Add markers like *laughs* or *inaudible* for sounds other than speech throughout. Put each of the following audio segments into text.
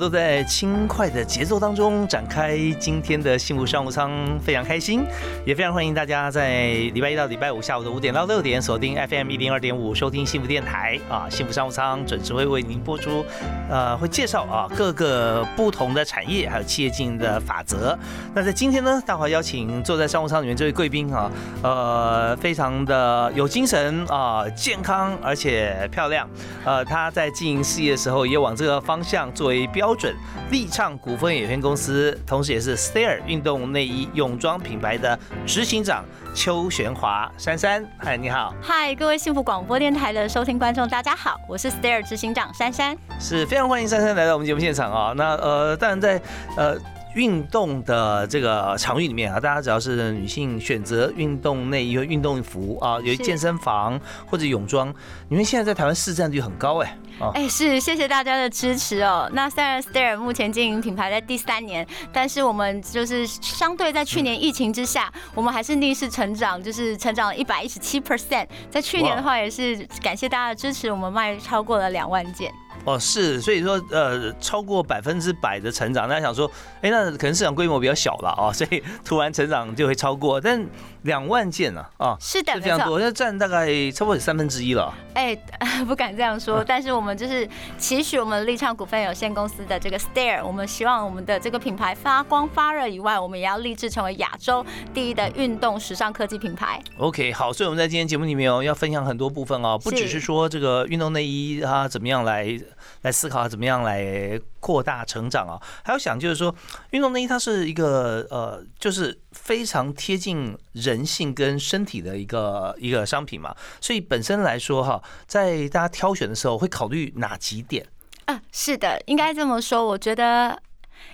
都在轻快的节奏当中展开今天的幸福商务舱，非常开心，也非常欢迎大家在礼拜一到礼拜五下午的五点到六点锁定 FM 一零二点五收听幸福电台啊，幸福商务舱准时会为您播出，呃，会介绍啊各个不同的产业还有企业经营的法则。那在今天呢，大华邀请坐在商务舱里面这位贵宾啊，呃，非常的有精神啊，健康而且漂亮，呃，他在经营事业的时候也往这个方向作。为标准，立畅股份有限公司，同时也是 Stair 运动内衣泳装品牌的执行长邱玄华珊珊。嗨，你好。嗨，各位幸福广播电台的收听观众，大家好，我是 Stair 执行长珊珊。是非常欢迎珊珊来到我们节目现场啊。那呃，当然在呃。运动的这个场域里面啊，大家只要是女性选择运动内衣、运动服啊，有健身房或者泳装，你们现在在台湾市占率很高哎。哎，是谢谢大家的支持哦。那虽然 Stair 目前经营品牌在第三年，但是我们就是相对在去年疫情之下，我们还是逆势成长，就是成长了一百一十七 percent。在去年的话，也是感谢大家的支持，我们卖超过了两万件。哦，是，所以说，呃，超过百分之百的成长，大家想说，哎，那可能市场规模比较小了啊，所以突然成长就会超过，但两万件呢，啊，是的，非常多，那占大概差不多有三分之一了。哎，*laughs* 不敢这样说，但是我们就是期许我们立畅股份有限公司的这个 Stair，我们希望我们的这个品牌发光发热以外，我们也要立志成为亚洲第一的运动时尚科技品牌。OK，好，所以我们在今天节目里面哦，要分享很多部分哦，不只是说这个运动内衣它怎么样来。来思考怎么样来扩大成长啊？还要想就是说，运动内衣它是一个呃，就是非常贴近人性跟身体的一个一个商品嘛。所以本身来说哈，在大家挑选的时候会考虑哪几点？啊，是的，应该这么说。我觉得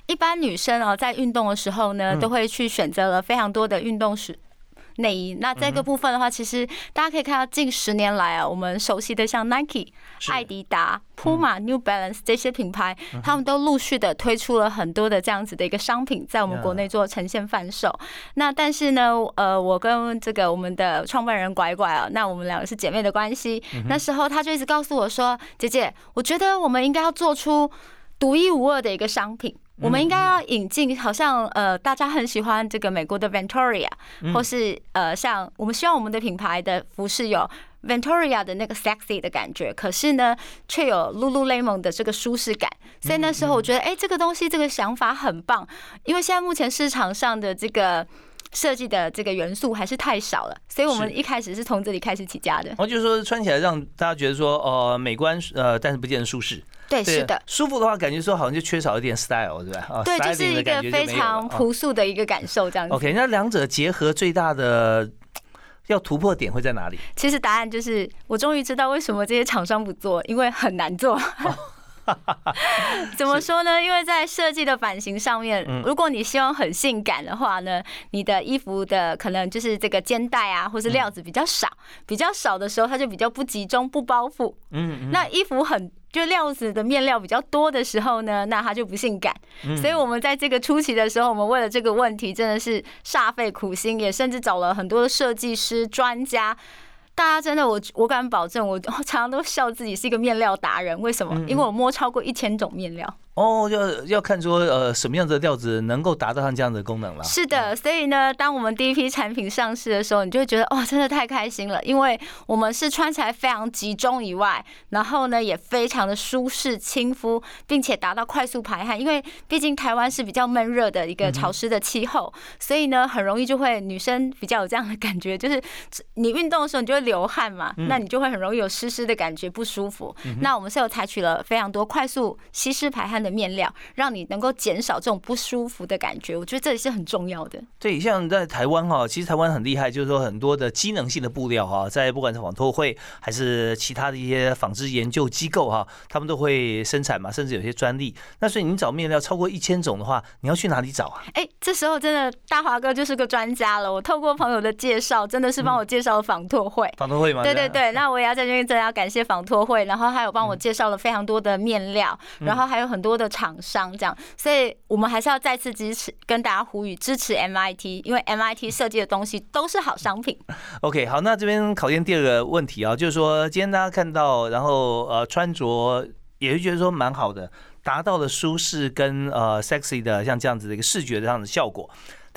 一般女生哦，在运动的时候呢，都会去选择了非常多的运动时。内衣，那这个部分的话，其实大家可以看到，近十年来啊，我们熟悉的像 Nike、艾迪达、Puma、New Balance 这些品牌，他们都陆续的推出了很多的这样子的一个商品，在我们国内做呈现贩售。那但是呢，呃，我跟这个我们的创办人拐拐啊，那我们两个是姐妹的关系。那时候他就一直告诉我说：“姐姐，我觉得我们应该要做出独一无二的一个商品。”我们应该要引进，好像呃，大家很喜欢这个美国的 Ventoria，或是呃，像我们希望我们的品牌的服饰有 Ventoria 的那个 sexy 的感觉，可是呢，却有 Lululemon 的这个舒适感。所以那时候我觉得，哎，这个东西这个想法很棒，因为现在目前市场上的这个设计的这个元素还是太少了，所以我们一开始是从这里开始起家的。然后就是说穿起来让大家觉得说，呃，美观，呃，但是不见得舒适。对，是的，舒服的话，感觉说好像就缺少一点 style，对吧？对，就是一个非常朴素的一个感受，这样子。OK，那两者结合最大的要突破点会在哪里？其实答案就是，我终于知道为什么这些厂商不做，因为很难做。*laughs* 怎么说呢？因为在设计的版型上面，如果你希望很性感的话呢，你的衣服的可能就是这个肩带啊，或是料子比较少，比较少的时候，它就比较不集中、不包覆。嗯，那衣服很就料子的面料比较多的时候呢，那它就不性感。所以我们在这个初期的时候，我们为了这个问题，真的是煞费苦心，也甚至找了很多的设计师专家。大家真的，我我敢保证，我常常都笑自己是一个面料达人。为什么？因为我摸超过一千种面料。哦，要要看说呃什么样子的料子能够达到上这样的功能了。是的，所以呢，当我们第一批产品上市的时候，你就会觉得哇，真的太开心了，因为我们是穿起来非常集中以外，然后呢也非常的舒适亲肤，并且达到快速排汗。因为毕竟台湾是比较闷热的一个潮湿的气候，所以呢很容易就会女生比较有这样的感觉，就是你运动的时候你就会流汗嘛，那你就会很容易有湿湿的感觉不舒服。那我们是有采取了非常多快速吸湿排汗的。面料，让你能够减少这种不舒服的感觉。我觉得这也是很重要的。对，像在台湾哈，其实台湾很厉害，就是说很多的机能性的布料哈，在不管是纺托会还是其他的一些纺织研究机构哈，他们都会生产嘛，甚至有些专利。那所以你找面料超过一千种的话，你要去哪里找啊？哎，这时候真的大华哥就是个专家了。我透过朋友的介绍，真的是帮我介绍了纺托会。纺托会吗？对对对，那我也要在这边真的要感谢纺托会，然后还有帮我介绍了非常多的面料，然后还有很多的厂商这样，所以我们还是要再次支持，跟大家呼吁支持 MIT，因为 MIT 设计的东西都是好商品。*laughs* OK，好，那这边考验第二个问题啊，就是说今天大家看到，然后呃穿着也是觉得说蛮好的，达到了舒适跟呃 sexy 的像这样子的一个视觉这样的效果。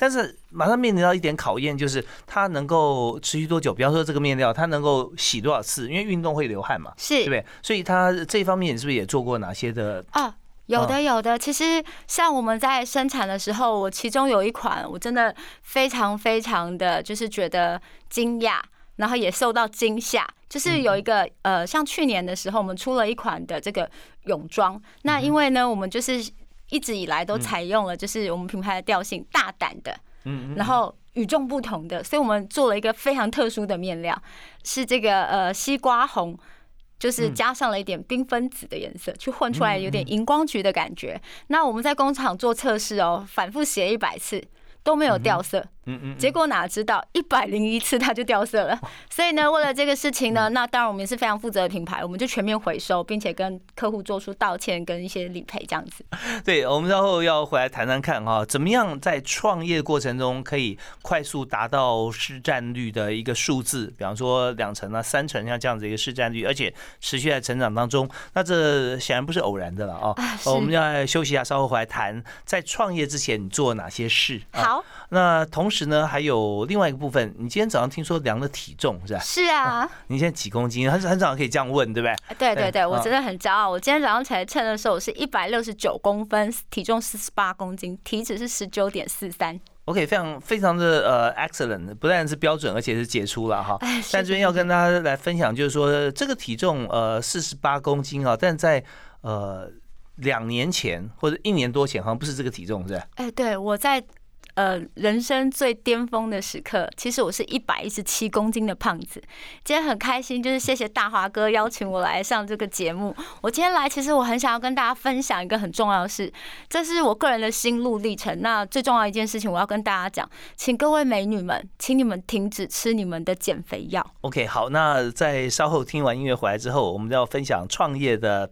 但是马上面临到一点考验，就是它能够持续多久？比方说这个面料，它能够洗多少次？因为运动会流汗嘛，是，对不对？所以它这一方面是不是也做过哪些的？啊，有的，有的。其实像我们在生产的时候，我其中有一款，我真的非常非常的就是觉得惊讶，然后也受到惊吓。就是有一个呃，像去年的时候，我们出了一款的这个泳装。那因为呢，我们就是一直以来都采用了，就是我们品牌的调性，大胆的，嗯，然后与众不同的，所以我们做了一个非常特殊的面料，是这个呃西瓜红，就是加上了一点缤纷紫的颜色，去混出来有点荧光橘的感觉。那我们在工厂做测试哦，反复写一百次都没有掉色。嗯嗯，结果哪知道一百零一次它就掉色了，所以呢，为了这个事情呢，那当然我们也是非常负责的品牌，我们就全面回收，并且跟客户做出道歉跟一些理赔这样子。*laughs* 对，我们稍后要回来谈谈看哈，怎么样在创业过程中可以快速达到市占率的一个数字，比方说两成啊、三成像这样子一个市占率，而且持续在成长当中，那这显然不是偶然的了啊。*laughs* 我们要休息一下，稍后回来谈，在创业之前你做哪些事？好，那同时呢，还有另外一个部分，你今天早上听说量了体重是吧？是啊，你现在几公斤？很很早可以这样问，对不对？对对对，我真的很骄傲。我今天早上起来称的时候，我是一百六十九公分，体重四十八公斤，体脂是十九点四三。OK，非常非常的呃 excellent，不但是标准，而且是杰出了哈。但这边要跟大家来分享，就是说这个体重呃四十八公斤啊，但在呃两年前或者一年多前，好像不是这个体重，是吧？哎，对我在。呃，人生最巅峰的时刻，其实我是一百一十七公斤的胖子。今天很开心，就是谢谢大华哥邀请我来上这个节目。我今天来，其实我很想要跟大家分享一个很重要的事，这是我个人的心路历程。那最重要一件事情，我要跟大家讲，请各位美女们，请你们停止吃你们的减肥药。OK，好，那在稍后听完音乐回来之后，我们要分享创业的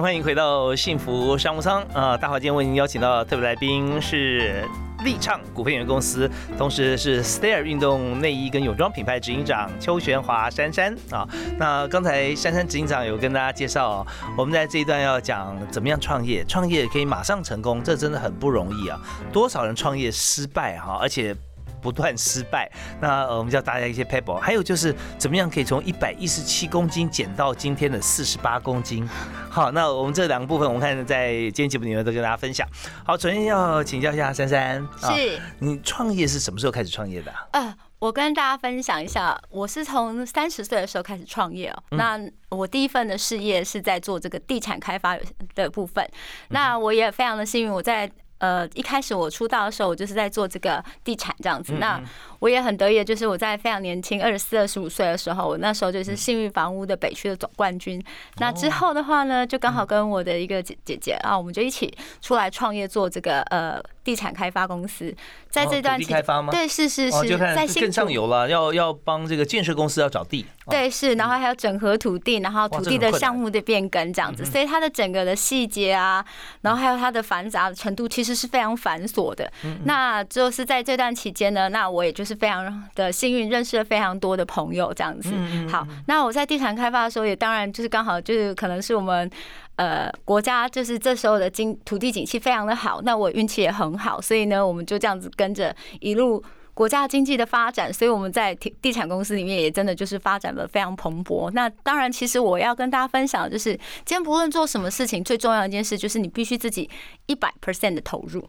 欢迎回到幸福商务舱啊！大华今天为您邀请到特别来宾是立畅股份有限公司，同时是 Stair 运动内衣跟泳装品牌执行长邱玄华珊珊啊。那刚才珊珊执行长有跟大家介绍，我们在这一段要讲怎么样创业，创业可以马上成功，这真的很不容易啊！多少人创业失败哈，而且。不断失败，那我们教大家一些 paper，还有就是怎么样可以从一百一十七公斤减到今天的四十八公斤。好，那我们这两个部分，我们看在今天节目里面都跟大家分享。好，首先要请教一下珊珊，是你创业是什么时候开始创业的？呃，我跟大家分享一下，我是从三十岁的时候开始创业哦。那我第一份的事业是在做这个地产开发的部分，那我也非常的幸运，我在。呃，一开始我出道的时候，我就是在做这个地产这样子。那我也很得意，就是我在非常年轻，二十四、二十五岁的时候，我那时候就是幸运房屋的北区的总冠军。那之后的话呢，就刚好跟我的一个姐姐姐啊，我们就一起出来创业做这个呃地产开发公司。在这段地开发吗？对，是是是，在更上游了，要要帮这个建设公司要找地。对，是，然后还有整合土地，然后土地的项目的变更这样子，所以它的整个的细节啊，然后还有它的繁杂的程度，其实是非常繁琐的。那就是在这段期间呢，那我也就是非常的幸运，认识了非常多的朋友这样子。好，那我在地产开发的时候，也当然就是刚好就是可能是我们呃国家就是这时候的经土地景气非常的好，那我运气也很好，所以呢，我们就这样子跟着一路。国家经济的发展，所以我们在地地产公司里面也真的就是发展的非常蓬勃。那当然，其实我要跟大家分享的就是，今天不论做什么事情，最重要的一件事就是你必须自己一百 percent 的投入。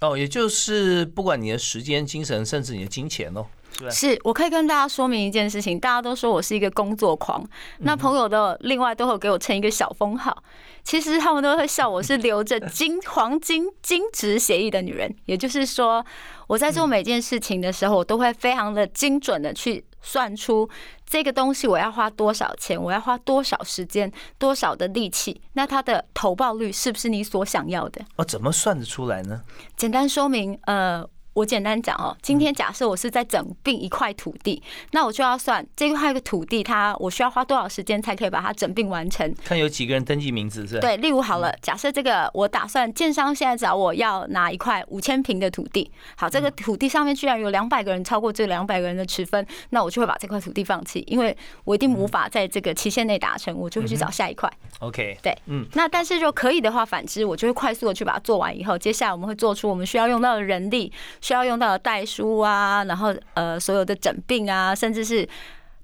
哦，也就是不管你的时间、精神，甚至你的金钱哦。是我可以跟大家说明一件事情，大家都说我是一个工作狂，那朋友的另外都会给我称一个小封号，其实他们都会笑我是留着金黄金金值协议的女人，也就是说我在做每件事情的时候，我都会非常的精准的去算出这个东西我要花多少钱，我要花多少时间，多少的力气，那它的投报率是不是你所想要的？哦，怎么算得出来呢？简单说明，呃。我简单讲哦，今天假设我是在整并一块土地，那我就要算这块土地，它我需要花多少时间才可以把它整并完成？看有几个人登记名字是？对，例如好了，假设这个我打算建商现在找我要拿一块五千平的土地，好，这个土地上面居然有两百个人超过这两百个人的持分，那我就会把这块土地放弃，因为我一定无法在这个期限内达成，我就会去找下一块。OK，对，嗯，那但是就可以的话，反之我就会快速的去把它做完以后，接下来我们会做出我们需要用到的人力。需要用到的代书啊，然后呃，所有的诊病啊，甚至是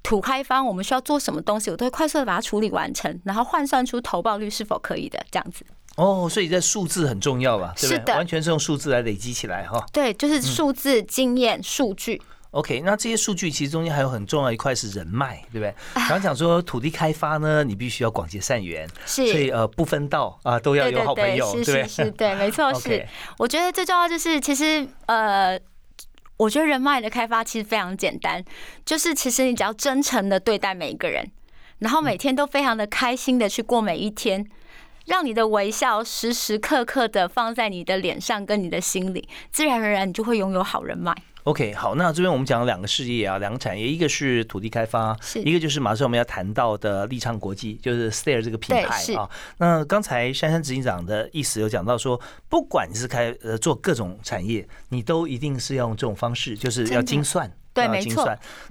土开方，我们需要做什么东西，我都会快速的把它处理完成，然后换算出投报率是否可以的这样子。哦，所以这数字很重要吧？是的，完全是用数字来累积起来哈。对，就是数字、经验、数据。OK，那这些数据其实中间还有很重要一块是人脉，对不对？刚刚讲说土地开发呢，你必须要广结善缘，是，所以呃不分道啊都要有好朋友，对对？是，对，*laughs* 没错，是。我觉得最重要就是其实呃，我觉得人脉的开发其实非常简单，就是其实你只要真诚的对待每一个人，然后每天都非常的开心的去过每一天，让你的微笑时时刻刻的放在你的脸上跟你的心里，自然而然你就会拥有好人脉。OK，好，那这边我们讲了两个事业啊，两个产业，一个是土地开发，一个就是马上我们要谈到的立昌国际，就是 Stair 这个品牌啊。那刚才珊珊执行长的意思有讲到说，不管你是开呃做各种产业，你都一定是要用这种方式，就是要精算。对，没错。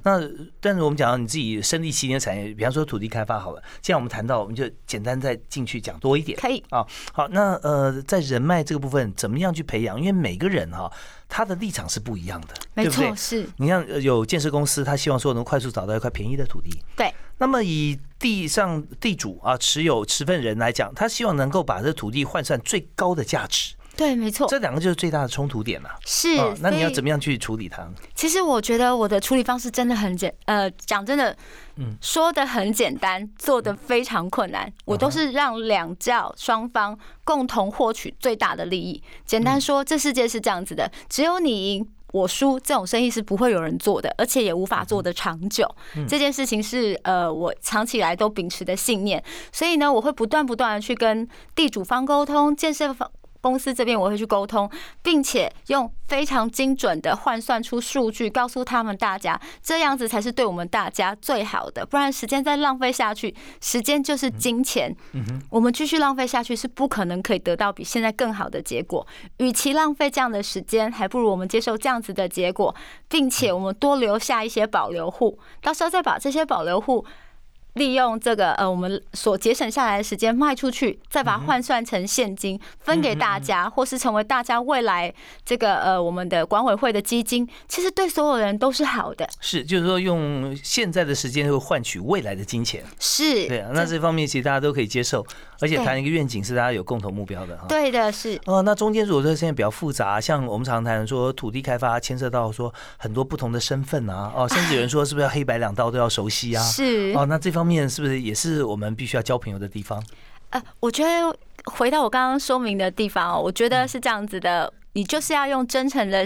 那但是我们讲到你自己身历其境的产业，比方说土地开发好了，既然我们谈到，我们就简单再进去讲多一点。可以啊。好，那呃，在人脉这个部分，怎么样去培养？因为每个人哈，他的立场是不一样的，没错，是。你像有建设公司，他希望说能快速找到一块便宜的土地。对。那么以地上地主啊，持有持份人来讲，他希望能够把这土地换算最高的价值。对，没错，这两个就是最大的冲突点了。是，那你要怎么样去处理它？其实我觉得我的处理方式真的很简，呃，讲真的，嗯，说的很简单，做的非常困难。我都是让两教双方共同获取最大的利益。简单说，这世界是这样子的，只有你赢我输，这种生意是不会有人做的，而且也无法做得长久。这件事情是呃，我长期以来都秉持的信念。所以呢，我会不断不断的去跟地主方沟通，建设方。公司这边我会去沟通，并且用非常精准的换算出数据，告诉他们大家，这样子才是对我们大家最好的。不然时间再浪费下去，时间就是金钱。我们继续浪费下去是不可能可以得到比现在更好的结果。与其浪费这样的时间，还不如我们接受这样子的结果，并且我们多留下一些保留户，到时候再把这些保留户。利用这个呃，我们所节省下来的时间卖出去，再把它换算成现金分给大家，或是成为大家未来这个呃我们的管委会的基金，其实对所有人都是好的。是，就是说用现在的时间会换取未来的金钱。是，对啊，那这方面其实大家都可以接受，而且谈一个愿景是大家有共同目标的哈。对的，是。哦，那中间如果说现在比较复杂，像我们常谈说土地开发牵涉到说很多不同的身份啊，哦，甚至有人说是不是要黑白两道都要熟悉啊？是。哦，那这方。方面是不是也是我们必须要交朋友的地方？呃，我觉得回到我刚刚说明的地方哦，我觉得是这样子的，你就是要用真诚的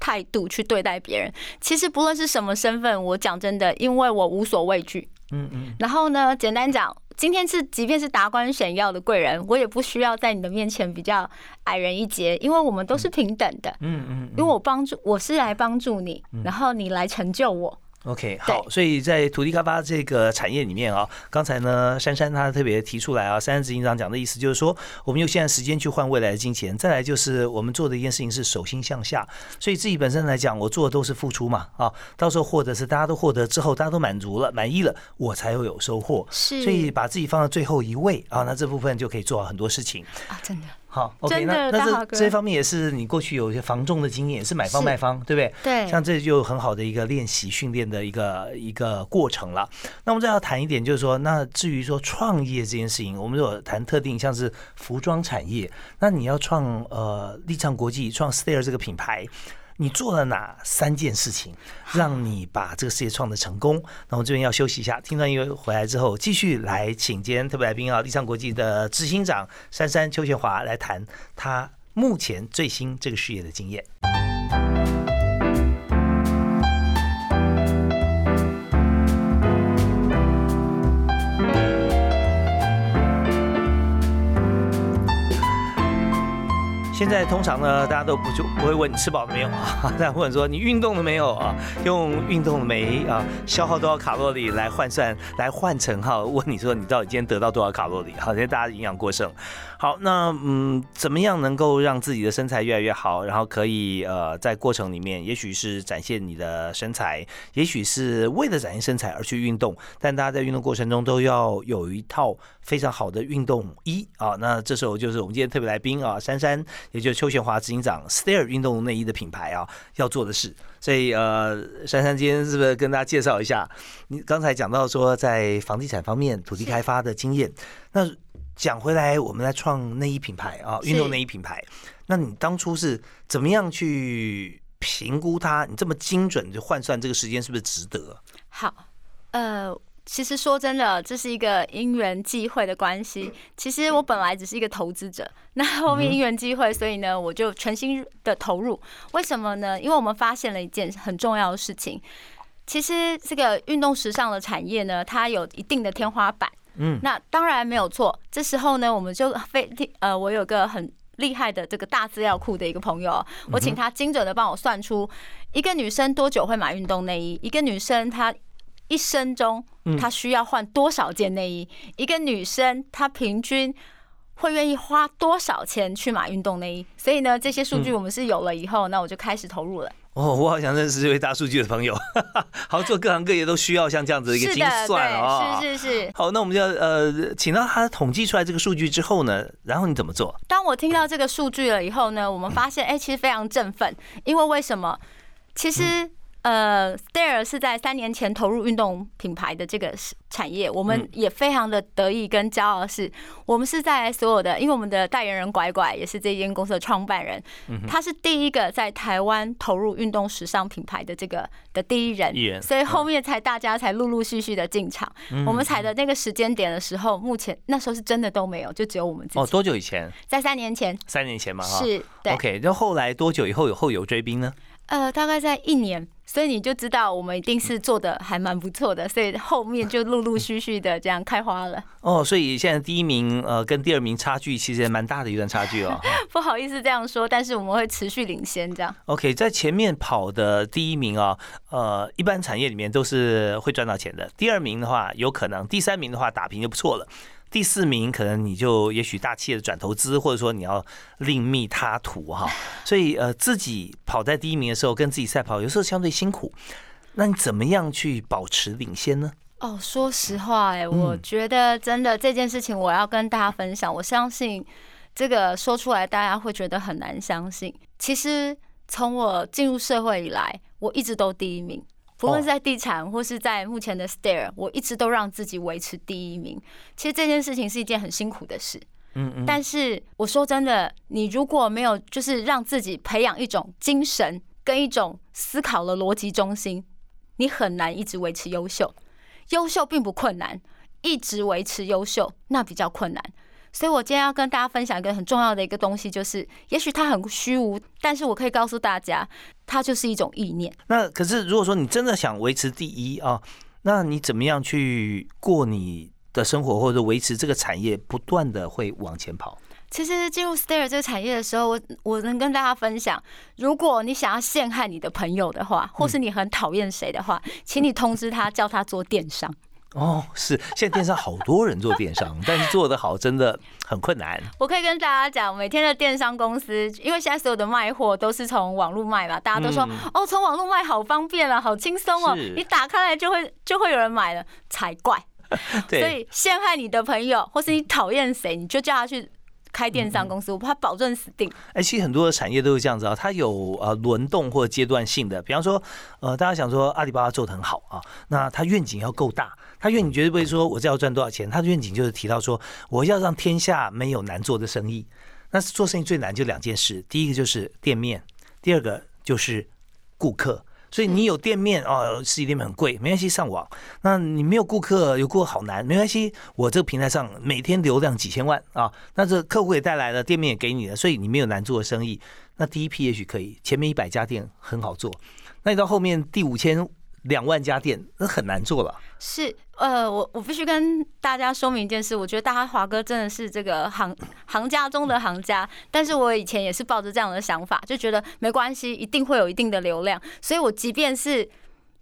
态度去对待别人。其实不论是什么身份，我讲真的，因为我无所畏惧。嗯嗯。然后呢，简单讲，今天是即便是达官显要的贵人，我也不需要在你的面前比较矮人一截，因为我们都是平等的。嗯嗯。因为我帮助，我是来帮助你，然后你来成就我。OK，好，所以在土地开发这个产业里面啊，刚才呢，珊珊她特别提出来啊，珊珊执行长讲的意思就是说，我们用现在时间去换未来的金钱，再来就是我们做的一件事情是手心向下，所以自己本身来讲，我做的都是付出嘛，啊，到时候获得是大家都获得之后，大家都满足了、满意了，我才会有收获，是，所以把自己放到最后一位啊，那这部分就可以做好很多事情。啊，真的。好，OK，那那这这方面也是你过去有一些防重的经验，也是买方卖方，对不对？对像这就很好的一个练习训练的一个一个过程了。那我们再要谈一点，就是说，那至于说创业这件事情，我们有谈特定像是服装产业，那你要创呃立畅国际创 Stair 这个品牌。你做了哪三件事情，让你把这个事业创的成功？那我们这边要休息一下，听段音乐回来之后，继续来请今天特别来宾啊，立尚国际的执行长珊珊邱学华来谈他目前最新这个事业的经验。现在通常呢，大家都不就不会问你吃饱了没有啊，*laughs* 大家问说你运动了没有啊？用运动了没啊？消耗多少卡路里来换算，来换成哈？问你说你到底今天得到多少卡路里？好，现在大家营养过剩。好，那嗯，怎么样能够让自己的身材越来越好？然后可以呃，在过程里面，也许是展现你的身材，也许是为了展现身材而去运动，但大家在运动过程中都要有一套非常好的运动衣啊。那这时候就是我们今天特别来宾啊，珊珊，也就是邱贤华执行长 Stair 运动内衣的品牌啊，要做的事。所以呃，珊珊今天是不是跟大家介绍一下？你刚才讲到说在房地产方面土地开发的经验，那讲回来，我们来创内衣品牌啊，运动内衣品牌。那你当初是怎么样去评估它？你这么精准就换算这个时间是不是值得？好，呃，其实说真的，这是一个因缘际会的关系。其实我本来只是一个投资者，那后面因缘际会，所以呢，我就全心的投入。为什么呢？因为我们发现了一件很重要的事情。其实这个运动时尚的产业呢，它有一定的天花板。嗯，那当然没有错。这时候呢，我们就非呃，我有个很厉害的这个大资料库的一个朋友，我请他精准的帮我算出一个女生多久会买运动内衣，一个女生她一生中她需要换多少件内衣，一个女生她平均。会愿意花多少钱去买运动内衣？所以呢，这些数据我们是有了以后，那我就开始投入了。哦，我好想认识这位大数据的朋友。*laughs* 好，做各行各业都需要像这样子的一个精，算啊、对，是是是。好，那我们就要呃，请到他统计出来这个数据之后呢，然后你怎么做？当我听到这个数据了以后呢，我们发现，哎、其实非常振奋，因为为什么？其实。呃，Stair 是在三年前投入运动品牌的这个产业，我们也非常的得意跟骄傲，是我们是在所有的，因为我们的代言人拐拐也是这间公司的创办人，他是第一个在台湾投入运动时尚品牌的这个的第一人，所以后面才大家才陆陆续续的进场。我们踩的那个时间点的时候，目前那时候是真的都没有，就只有我们自己哦，多久以前？在三年前三年前嘛，哈。是对 OK，那后来多久以后有后有追兵呢？呃，大概在一年，所以你就知道我们一定是做的还蛮不错的，所以后面就陆陆续续的这样开花了。哦，所以现在第一名呃跟第二名差距其实也蛮大的一段差距哦。*laughs* 不好意思这样说，但是我们会持续领先这样。OK，在前面跑的第一名啊，呃，一般产业里面都是会赚到钱的。第二名的话有可能，第三名的话打平就不错了。第四名可能你就也许大企业的转投资，或者说你要另觅他途哈。*laughs* 所以呃，自己跑在第一名的时候跟自己赛跑，有时候相对辛苦。那你怎么样去保持领先呢？哦，说实话、哎，我觉得真的这件事情我要跟大家分享。我相信这个说出来大家会觉得很难相信。其实从我进入社会以来，我一直都第一名。不论是在地产或是在目前的 Stair，我一直都让自己维持第一名。其实这件事情是一件很辛苦的事，嗯嗯，但是我说真的，你如果没有就是让自己培养一种精神跟一种思考的逻辑中心，你很难一直维持优秀。优秀并不困难，一直维持优秀那比较困难。所以我今天要跟大家分享一个很重要的一个东西，就是也许它很虚无，但是我可以告诉大家，它就是一种意念。那可是如果说你真的想维持第一啊，那你怎么样去过你的生活，或者维持这个产业不断的会往前跑？其实进入 Stair 这个产业的时候，我我能跟大家分享，如果你想要陷害你的朋友的话，或是你很讨厌谁的话，请你通知他，叫他做电商。哦，是，现在电商好多人做电商，但是做得好真的很困难。*laughs* 我可以跟大家讲，每天的电商公司，因为现在所有的卖货都是从网络卖嘛，大家都说、嗯哦，从网络卖好方便啊，好轻松哦，你打开来就会就会有人买了，才怪。*laughs* 所，以陷害你的朋友，或是你讨厌谁，你就叫他去开电商公司，我怕保证死定。哎，其实很多的产业都是这样子啊，它有呃轮动或阶段性的。比方说，呃，大家想说阿里巴巴做的很好啊，那它愿景要够大，他愿景绝对不会说我这要赚多少钱，他的愿景就是提到说我要让天下没有难做的生意。那是做生意最难就两件事，第一个就是店面，第二个就是顾客。所以你有店面哦，实体店面很贵，没关系，上网。那你没有顾客，有顾客好难，没关系。我这个平台上每天流量几千万啊，那这客户也带来了，店面也给你了，所以你没有难做的生意。那第一批也许可以，前面一百家店很好做，那你到后面第五千。两万家店，那很难做了。是，呃，我我必须跟大家说明一件事，我觉得大家华哥真的是这个行行家中的行家。但是我以前也是抱着这样的想法，就觉得没关系，一定会有一定的流量。所以我即便是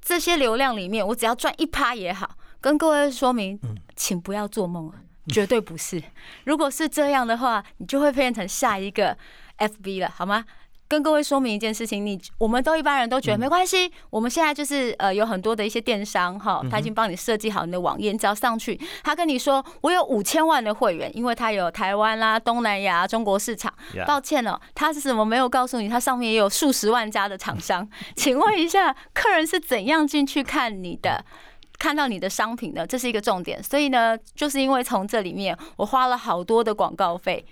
这些流量里面，我只要赚一趴也好，跟各位说明，请不要做梦了，绝对不是。如果是这样的话，你就会变成下一个 FB 了，好吗？跟各位说明一件事情，你我们都一般人都觉得没关系。我们现在就是呃有很多的一些电商哈，他已经帮你设计好你的网页，你只要上去，他跟你说我有五千万的会员，因为他有台湾啦、东南亚、中国市场。抱歉哦，他是怎么没有告诉你，他上面也有数十万家的厂商？*laughs* 请问一下，客人是怎样进去看你的，看到你的商品的？这是一个重点。所以呢，就是因为从这里面，我花了好多的广告费。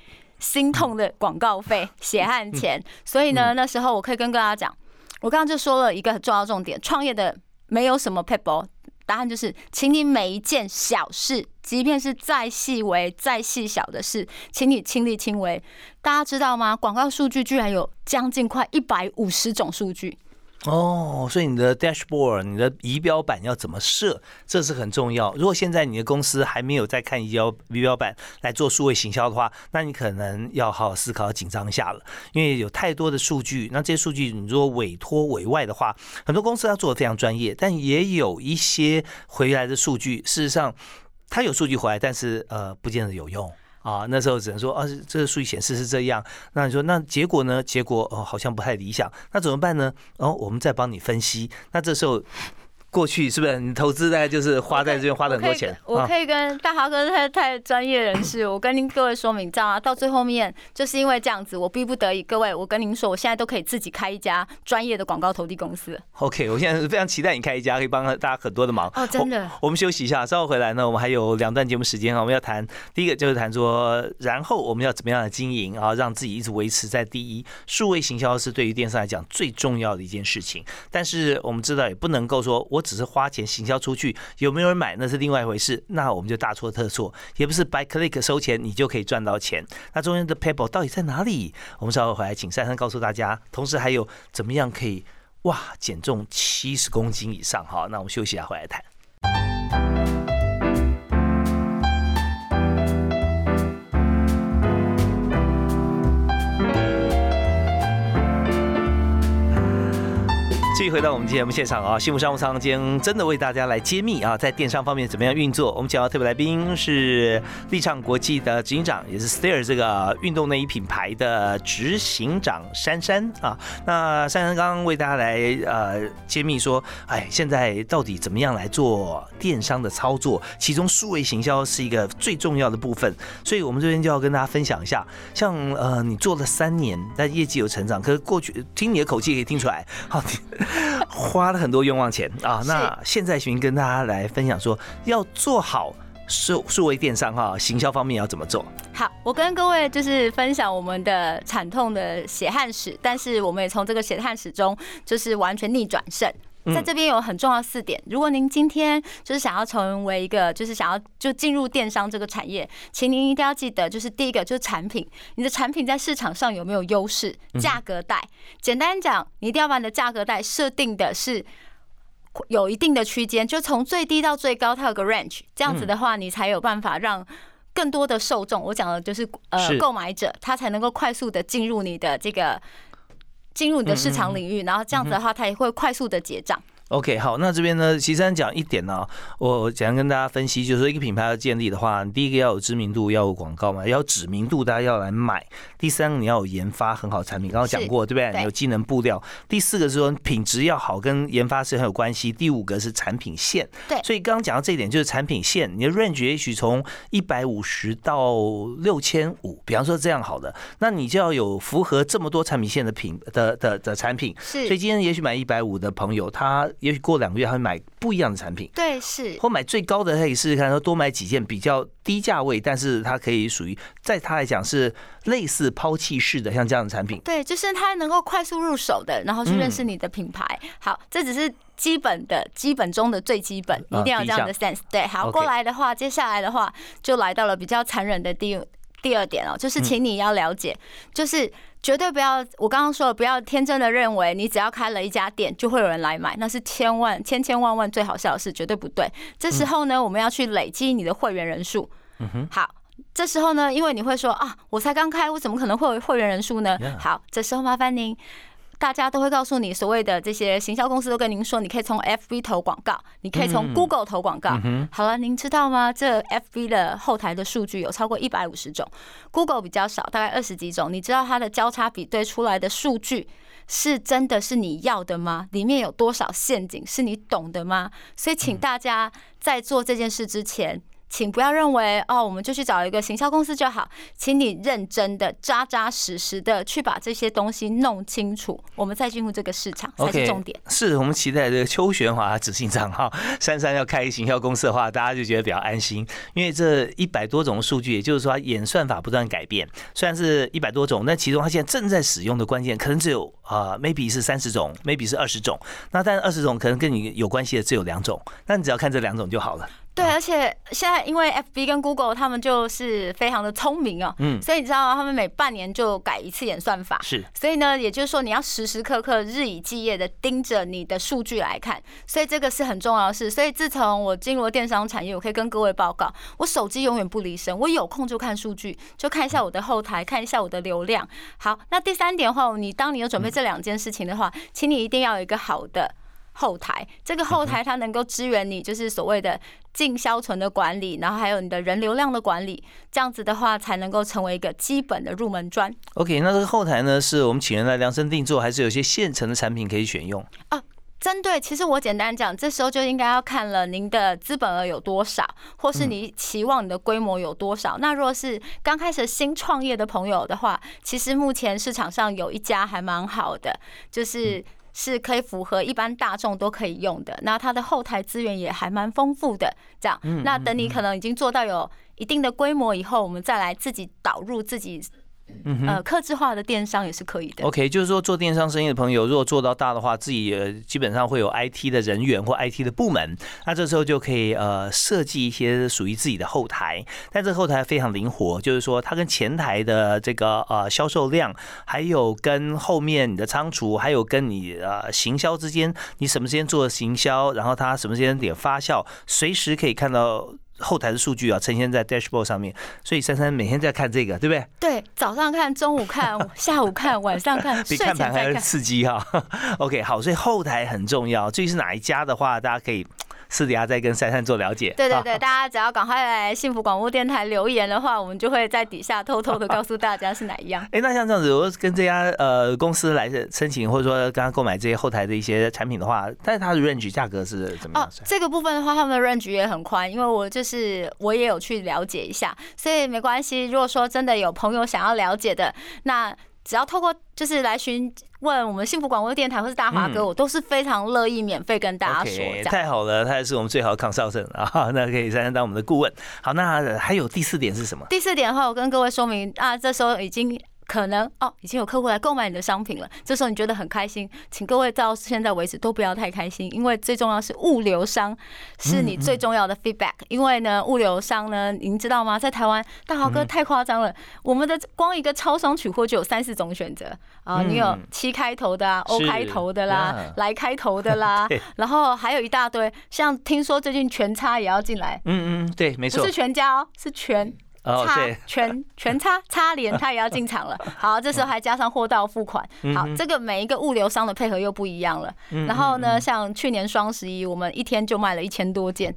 心痛的广告费、*laughs* 血汗钱，所以呢，那时候我可以跟大家讲，我刚刚就说了一个很重要重点：创业的没有什么 people，答案就是，请你每一件小事，即便是再细微、再细小的事，请你亲力亲为。大家知道吗？广告数据居然有将近快一百五十种数据。哦，所以你的 dashboard，你的仪表板要怎么设，这是很重要。如果现在你的公司还没有在看仪表仪表板来做数位行销的话，那你可能要好好思考、紧张一下了，因为有太多的数据。那这些数据你如果委托委外的话，很多公司要做的非常专业，但也有一些回来的数据，事实上它有数据回来，但是呃，不见得有用。啊，那时候只能说，啊，这个数据显示是这样。那你说，那结果呢？结果哦，好像不太理想。那怎么办呢？哦，我们再帮你分析。那这时候。过去是不是你投资大概就是花在这边花了很多钱？我可以跟大华哥太太专业人士，我跟您各位说明，知道吗？到最后面就是因为这样子，我逼不得已，各位，我跟您说，我现在都可以自己开一家专业的广告投递公司。OK，我现在是非常期待你开一家，可以帮大家很多的忙。哦，真的。我们休息一下，稍后回来呢，我们还有两段节目时间啊，我们要谈第一个就是谈说，然后我们要怎么样的经营啊，让自己一直维持在第一。数位行销是对于电商来讲最重要的一件事情，但是我们知道也不能够说我只是花钱。行销出去有没有人买那是另外一回事，那我们就大错特错，也不是 by click 收钱你就可以赚到钱。那中间的 people 到底在哪里？我们稍后回来请珊珊告诉大家。同时还有怎么样可以哇减重七十公斤以上？哈，那我们休息一下回来谈。继续回到我们节目现场啊，幸福商务舱今天真的为大家来揭秘啊，在电商方面怎么样运作。我们请到特别来宾是立畅国际的执行长，也是 Stair 这个运动内衣品牌的执行长珊珊啊。那珊珊刚刚为大家来呃揭秘说，哎，现在到底怎么样来做电商的操作？其中数位行销是一个最重要的部分，所以我们这边就要跟大家分享一下。像呃，你做了三年，但业绩有成长，可是过去听你的口气可以听出来，好。花了很多冤枉钱啊！那现在寻跟大家来分享说，要做好数数位电商哈，行销方面要怎么做？好，我跟各位就是分享我们的惨痛的血汗史，但是我们也从这个血汗史中，就是完全逆转胜。在这边有很重要四点，如果您今天就是想要成为一个，就是想要就进入电商这个产业，请您一定要记得，就是第一个就是产品，你的产品在市场上有没有优势？价格带，简单讲，你一定要把你的价格带设定的是有一定的区间，就从最低到最高，它有个 range，这样子的话，你才有办法让更多的受众，我讲的就是呃购买者，他才能够快速的进入你的这个。进入你的市场领域，然后这样子的话，它也会快速的结账。OK，好，那这边呢，其实讲一点呢，我简单跟大家分析，就是说一个品牌要建立的话，第一个要有知名度，要有广告嘛，要有知名度，大家要来买。第三个你要有研发很好的产品，刚刚讲过，对不对？你有技能布料。第四个是说品质要好，跟研发是很有关系。第五个是产品线。对，所以刚刚讲到这一点，就是产品线，你的 range 也许从一百五十到六千五，比方说这样好的，那你就要有符合这么多产品线的品的的的产品。是，所以今天也许买一百五的朋友，他。也许过两个月他会买不一样的产品，对，是。或买最高的，他可以试试看，说多买几件比较低价位，但是它可以属于在他来讲是类似抛弃式的，像这样的产品，对，就是他能够快速入手的，然后去认识你的品牌。好，这只是基本的基本中的最基本，一定要这样的 sense。对，好，过来的话，接下来的话就来到了比较残忍的第第二点哦，就是请你要了解，就是。绝对不要，我刚刚说了，不要天真的认为你只要开了一家店就会有人来买，那是千万千千万万最好笑的事，绝对不对。这时候呢，我们要去累积你的会员人数。嗯哼。好，这时候呢，因为你会说啊，我才刚开，我怎么可能会有会员人数呢？好，这时候麻烦您。大家都会告诉你，所谓的这些行销公司都跟您说，你可以从 FB 投广告，你可以从 Google 投广告。好了，您知道吗？这 FB 的后台的数据有超过一百五十种，Google 比较少，大概二十几种。你知道它的交叉比对出来的数据是真的是你要的吗？里面有多少陷阱是你懂的吗？所以，请大家在做这件事之前。请不要认为哦，我们就去找一个行销公司就好，请你认真的、扎扎实实的去把这些东西弄清楚，我们再进入这个市场才是重点。是我们期待这个邱玄华执行长哈，珊珊要开行销公司的话，大家就觉得比较安心，因为这一百多种数据，也就是说演算法不断改变，虽然是一百多种，那其中它现在正在使用的关键可能只有啊，maybe 是三十种，maybe 是二十种，那但二十种可能跟你有关系的只有两种，那你只要看这两种就好了。对，而且现在因为 F B 跟 Google 他们就是非常的聪明哦，嗯，所以你知道吗？他们每半年就改一次演算法，是，所以呢，也就是说你要时时刻刻、日以继夜的盯着你的数据来看，所以这个是很重要的事。所以自从我进入了电商产业，我可以跟各位报告，我手机永远不离身，我有空就看数据，就看一下我的后台，看一下我的流量。好，那第三点的话，你当你有准备这两件事情的话，请你一定要有一个好的。后台这个后台它能够支援你，就是所谓的进销存的管理，然后还有你的人流量的管理，这样子的话才能够成为一个基本的入门砖。OK，那这个后台呢，是我们请人来量身定做，还是有些现成的产品可以选用？啊，针对其实我简单讲，这时候就应该要看了您的资本额有多少，或是你期望你的规模有多少。那若是刚开始新创业的朋友的话，其实目前市场上有一家还蛮好的，就是。是可以符合一般大众都可以用的，那它的后台资源也还蛮丰富的。这样，那等你可能已经做到有一定的规模以后，我们再来自己导入自己。呃，客制化的电商也是可以的。OK，就是说做电商生意的朋友，如果做到大的话，自己呃基本上会有 IT 的人员或 IT 的部门，那这时候就可以呃设计一些属于自己的后台。但这后台非常灵活，就是说它跟前台的这个呃销售量，还有跟后面你的仓储，还有跟你呃行销之间，你什么时间做行销，然后它什么时间点发酵，随时可以看到。后台的数据啊，呈现在 dashboard 上面，所以珊珊每天在看这个，对不对？对，早上看，中午看，*laughs* 下午看，晚上看，*laughs* 比看盘还要刺激哈。*laughs* OK，好，所以后台很重要。至于是哪一家的话，大家可以。私底下再跟珊珊做了解。对对对，*laughs* 大家只要赶快来幸福广播电台留言的话，我们就会在底下偷偷的告诉大家是哪一样。*laughs* 哎，那像这样子，如果跟这家呃公司来申请，或者说刚刚购买这些后台的一些产品的话，但是它的 range 价格是怎么样？哦，这个部分的话，他们的 range 也很宽，因为我就是我也有去了解一下，所以没关系。如果说真的有朋友想要了解的，那只要透过就是来询。问我们幸福广播电台或是大华哥，我都是非常乐意免费跟大家说。太好了，他也是我们最好的 consultant *laughs* 啊，那可以担任当我们的顾问。好，那还有第四点是什么？第四点的话，我跟各位说明啊，这时候已经。可能哦，已经有客户来购买你的商品了。这时候你觉得很开心，请各位到现在为止都不要太开心，因为最重要是物流商是你最重要的 feedback。因为呢，物流商呢，您知道吗？在台湾，大豪哥太夸张了，我们的光一个超商取货就有三四种选择啊，你有七开头的啊，O 开头的啦，来开头的啦，*laughs* 然后还有一大堆，像听说最近全差也要进来，嗯嗯，对，没错，不是全家哦，是全。擦全全擦擦连，他也要进场了。好，这时候还加上货到付款。好，这个每一个物流商的配合又不一样了。然后呢，像去年双十一，我们一天就卖了一千多件。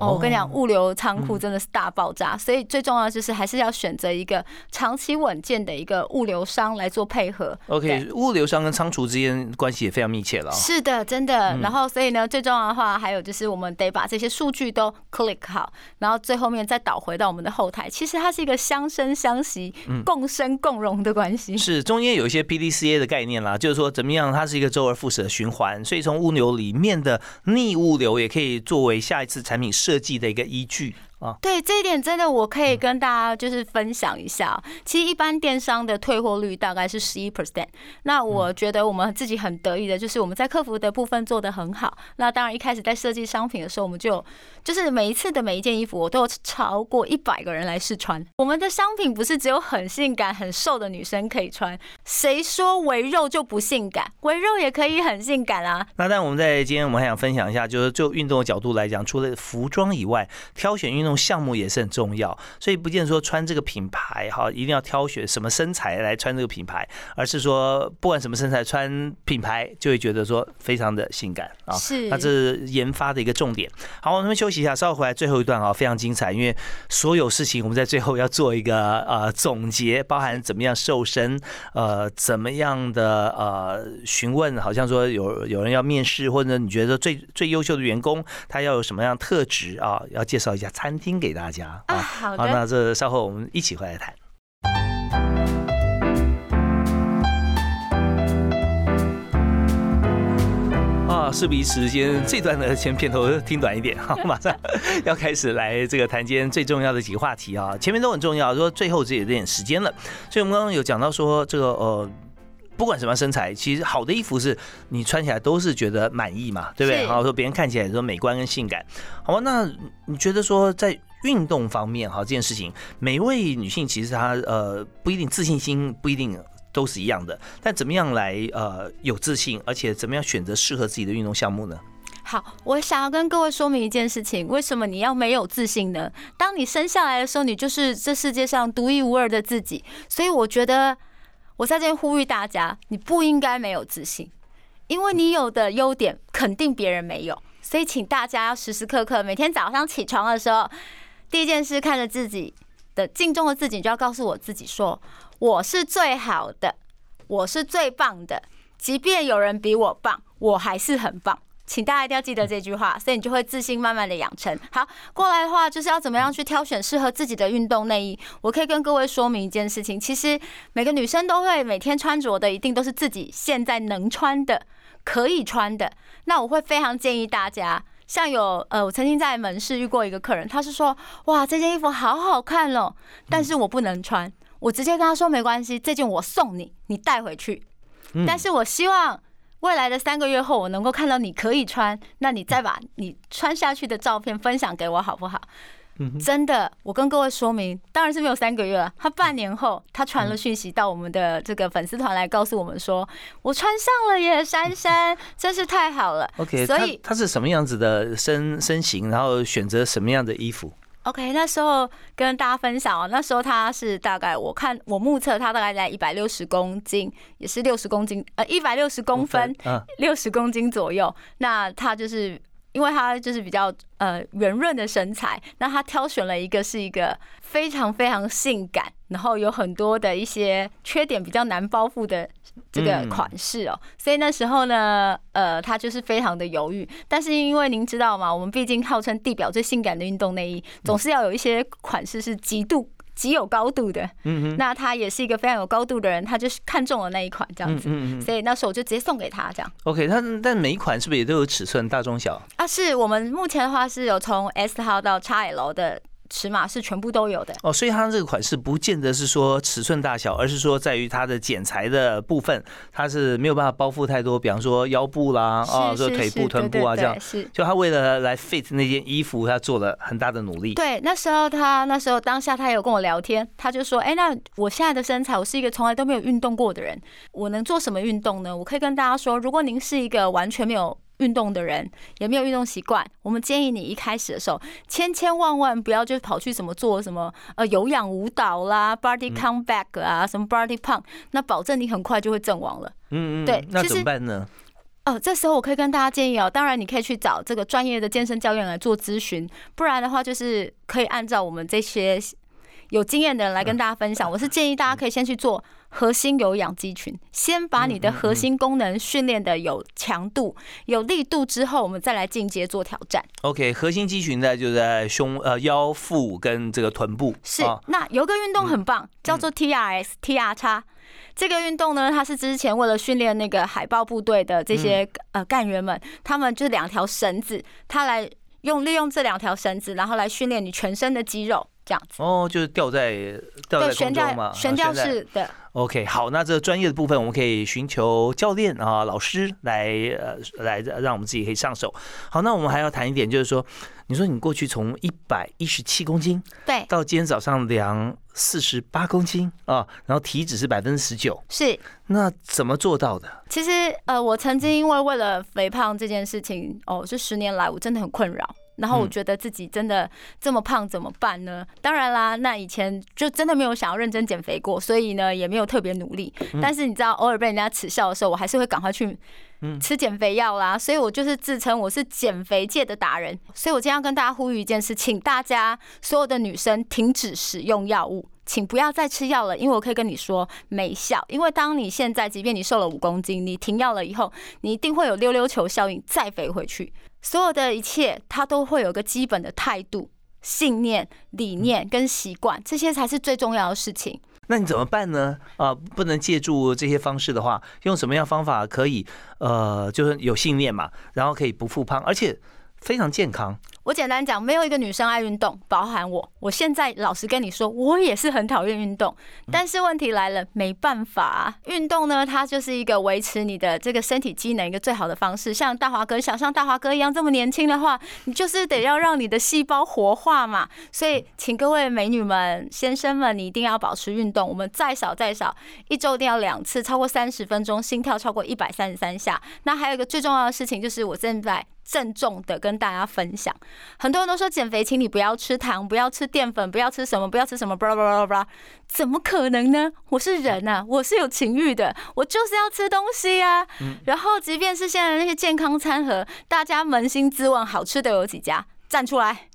哦，我跟你讲，物流仓库真的是大爆炸，所以最重要的就是还是要选择一个长期稳健的一个物流商来做配合。OK，物流商跟仓储之间关系也非常密切了。是的，真的。然后，所以呢，最重要的话还有就是我们得把这些数据都 click 好，然后最后面再导回到我们的后台。其实它是一个相生相息、共生共荣的关系。是，中间有一些 PDCA 的概念啦，就是说怎么样，它是一个周而复始的循环。所以从物流里面的逆物流也可以作为下一次产品设设计的一个依据。对这一点真的，我可以跟大家就是分享一下。其实一般电商的退货率大概是十一 percent。那我觉得我们自己很得意的就是我们在客服的部分做得很好。那当然一开始在设计商品的时候，我们就就是每一次的每一件衣服，我都有超过一百个人来试穿。我们的商品不是只有很性感、很瘦的女生可以穿，谁说围肉就不性感？围肉也可以很性感啊。那但我们在今天我们还想分享一下，就是就运动的角度来讲，除了服装以外，挑选运动。项目也是很重要，所以不见得说穿这个品牌哈，一定要挑选什么身材来穿这个品牌，而是说不管什么身材穿品牌，就会觉得说非常的性感啊。是，那这是研发的一个重点。好，我们休息一下，稍后回来最后一段啊，非常精彩，因为所有事情我们在最后要做一个呃总结，包含怎么样瘦身，呃，怎么样的呃询问，好像说有有人要面试，或者你觉得最最优秀的员工他要有什么样特质啊？要介绍一下餐厅。听给大家啊，好的，那这稍后我们一起回来谈。啊，事不宜迟，间这段的先片头听短一点 *laughs* 哈，马上 *laughs* 要开始来这个谈今天最重要的几个话题啊，前面都很重要，说最后只有点时间了，所以我们刚刚有讲到说这个呃。不管什么身材，其实好的衣服是你穿起来都是觉得满意嘛，对不对？然后说别人看起来说美观跟性感，好吧？那你觉得说在运动方面哈，这件事情，每一位女性其实她呃不一定自信心不一定都是一样的，但怎么样来呃有自信，而且怎么样选择适合自己的运动项目呢？好，我想要跟各位说明一件事情，为什么你要没有自信呢？当你生下来的时候，你就是这世界上独一无二的自己，所以我觉得。我在这边呼吁大家，你不应该没有自信，因为你有的优点肯定别人没有。所以，请大家要时时刻刻，每天早上起床的时候，第一件事看着自己的镜中的自己，就要告诉我自己说：“我是最好的，我是最棒的，即便有人比我棒，我还是很棒。”请大家一定要记得这句话，所以你就会自信慢慢的养成。好，过来的话就是要怎么样去挑选适合自己的运动内衣。我可以跟各位说明一件事情，其实每个女生都会每天穿着的一定都是自己现在能穿的、可以穿的。那我会非常建议大家，像有呃，我曾经在门市遇过一个客人，他是说，哇，这件衣服好好看哦，但是我不能穿。我直接跟他说没关系，这件我送你，你带回去。但是我希望。未来的三个月后，我能够看到你可以穿，那你再把你穿下去的照片分享给我，好不好？真的，我跟各位说明，当然是没有三个月了。他半年后，他传了讯息到我们的这个粉丝团来告诉我们说，我穿上了耶，珊珊，真是太好了。OK，所以他是什么样子的身身形，然后选择什么样的衣服？OK，那时候跟大家分享哦，那时候他是大概我看我目测他大概在一百六十公斤，也是六十公斤，呃，一百六十公分，六十公斤左右。那他就是因为他就是比较呃圆润的身材，那他挑选了一个是一个非常非常性感，然后有很多的一些缺点比较难包覆的。这个款式哦，所以那时候呢，呃，他就是非常的犹豫。但是因为您知道嘛，我们毕竟号称地表最性感的运动内衣，总是要有一些款式是极度极有高度的。嗯那他也是一个非常有高度的人，他就是看中了那一款这样子。嗯所以那时候我就直接送给他这样。OK，他但每一款是不是也都有尺寸大中小？啊，是我们目前的话是有从 S 号到 XL 的。尺码是全部都有的哦，所以它这个款式不见得是说尺寸大小，而是说在于它的剪裁的部分，它是没有办法包覆太多，比方说腰部啦，啊，说腿部、臀部啊这样。是，就他为了来 fit 那件衣服，他做了很大的努力。对，那时候他那时候当下他有跟我聊天，他就说：“哎，那我现在的身材，我是一个从来都没有运动过的人，我能做什么运动呢？我可以跟大家说，如果您是一个完全没有。”运动的人，也没有运动习惯，我们建议你一开始的时候，千千万万不要就跑去什么做什么呃有氧舞蹈啦，body comeback 啊，什么 body pump，那保证你很快就会阵亡了。嗯嗯，对那怎么办呢？哦，这时候我可以跟大家建议哦，当然你可以去找这个专业的健身教练来做咨询，不然的话就是可以按照我们这些有经验的人来跟大家分享。我是建议大家可以先去做核心有氧肌群，先把你的核心功能训练的有强度、有力度之后，我们再来进阶做挑战。OK，核心肌群呢就在胸、呃腰、腹跟这个臀部。是啊，那有一个运动很棒，叫做 TRX TR 叉。这个运动呢，它是之前为了训练那个海豹部队的这些呃干员们，他们就是两条绳子，他来用利用这两条绳子，然后来训练你全身的肌肉，这样子。哦，就是吊在吊，在悬空中嘛，吊悬吊式的，OK，好，那这个专业的部分我们可以寻求教练啊、老师来呃来让我们自己可以上手。好，那我们还要谈一点，就是说，你说你过去从一百一十七公斤对，到今天早上量四十八公斤啊，然后体脂是百分之十九，是。那怎么做到的？其实呃，我曾经因为为了肥胖这件事情，哦，这十年来我真的很困扰。然后我嗯觉得自己真的这么胖怎么办呢？当然啦，那以前就真的没有想要认真减肥过，所以呢也没有特别努力。但是你知道，偶尔被人家耻笑的时候，我还是会赶快去吃减肥药啦。所以我就是自称我是减肥界的达人。所以我今天要跟大家呼吁一件事，请大家所有的女生停止使用药物。请不要再吃药了，因为我可以跟你说没效。因为当你现在，即便你瘦了五公斤，你停药了以后，你一定会有溜溜球效应，再肥回去。所有的一切，它都会有个基本的态度、信念、理念跟习惯，这些才是最重要的事情。那你怎么办呢？啊、不能借助这些方式的话，用什么样方法可以呃，就是有信念嘛，然后可以不复胖，而且非常健康。我简单讲，没有一个女生爱运动，包含我。我现在老实跟你说，我也是很讨厌运动。但是问题来了，没办法、啊，运动呢，它就是一个维持你的这个身体机能一个最好的方式。像大华哥，想像大华哥一样这么年轻的话，你就是得要让你的细胞活化嘛。所以，请各位美女们、先生们，你一定要保持运动。我们再少再少，一周一定要两次，超过三十分钟，心跳超过一百三十三下。那还有一个最重要的事情，就是我正在郑重的跟大家分享。很多人都说减肥，请你不要吃糖，不要吃淀粉，不要吃什么，不要吃什么，巴拉巴拉巴拉，怎么可能呢？我是人呐、我是有情欲的，我就是要吃东西啊。然后，即便是现在那些健康餐盒，大家扪心自问，好吃的有几家？站出来。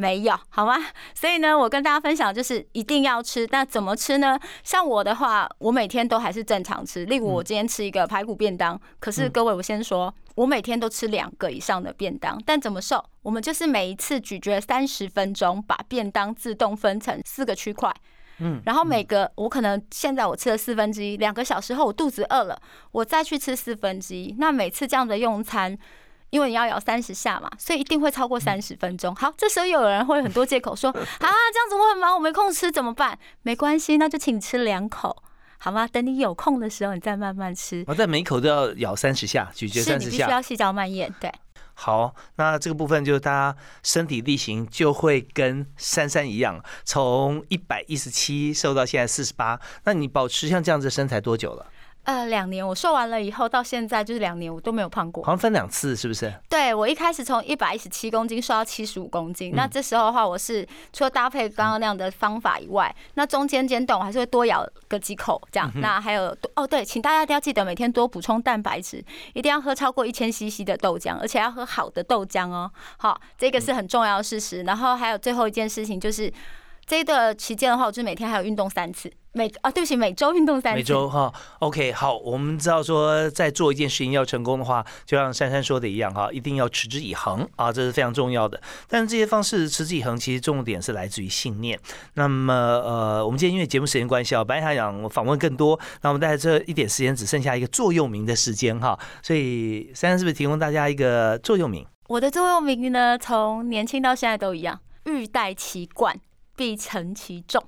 没有，好吗？所以呢，我跟大家分享就是一定要吃，那怎么吃呢？像我的话，我每天都还是正常吃。例如，我今天吃一个排骨便当，可是各位，我先说，我每天都吃两个以上的便当，但怎么瘦？我们就是每一次咀嚼三十分钟，把便当自动分成四个区块。嗯，然后每个我可能现在我吃了四分之一，两个小时后我肚子饿了，我再去吃四分之一。那每次这样的用餐，因为你要咬三十下嘛，所以一定会超过三十分钟。好，这时候有人会很多借口说 *laughs* 啊，这样子我很忙，我没空吃怎么办？没关系，那就请你吃两口。好吗？等你有空的时候，你再慢慢吃。我在每一口都要咬三十下，咀嚼三十下。必须要细嚼慢咽，对。好，那这个部分就是大家身体力行就会跟珊珊一样，从一百一十七瘦到现在四十八。那你保持像这样子的身材多久了？呃，两年我瘦完了以后，到现在就是两年，我都没有胖过好。像分两次，是不是？对我一开始从一百一十七公斤瘦到七十五公斤，那这时候的话，我是除了搭配刚刚那样的方法以外，那中间间断我还是会多咬个几口这样。那还有哦，对，请大家一定要记得每天多补充蛋白质，一定要喝超过一千 CC 的豆浆，而且要喝好的豆浆哦。好，这个是很重要的事实。然后还有最后一件事情就是。这个期间的话，我就是每天还有运动三次，每啊对不起，每周运动三次。每周哈，OK，好，我们知道说在做一件事情要成功的话，就像珊珊说的一样哈，一定要持之以恒啊，这是非常重要的。但是这些方式持之以恒，其实重点是来自于信念。那么呃，我们今天因为节目时间关系啊，本来还想访问更多，那我们在这一点时间只剩下一个座右铭的时间哈，所以珊珊是不是提供大家一个座右铭？我的座右铭呢，从年轻到现在都一样：欲戴其冠，必承其重。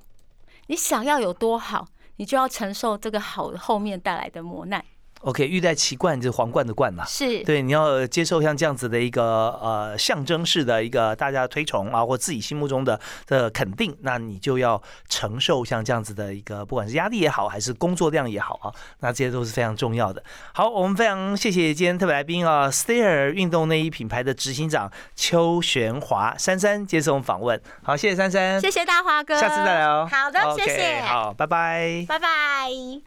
你想要有多好，你就要承受这个好后面带来的磨难。OK，玉带奇冠就是皇冠的冠嘛。是，对，你要接受像这样子的一个呃象征式的一个大家推崇啊，或自己心目中的的肯定，那你就要承受像这样子的一个不管是压力也好，还是工作量也好啊，那这些都是非常重要的。好，我们非常谢谢今天特别来宾啊，Stair 运动内衣品牌的执行长邱玄华珊珊接受访问。好，谢谢珊珊，谢谢大华哥，下次再聊。好的，谢谢，好，拜拜，拜拜。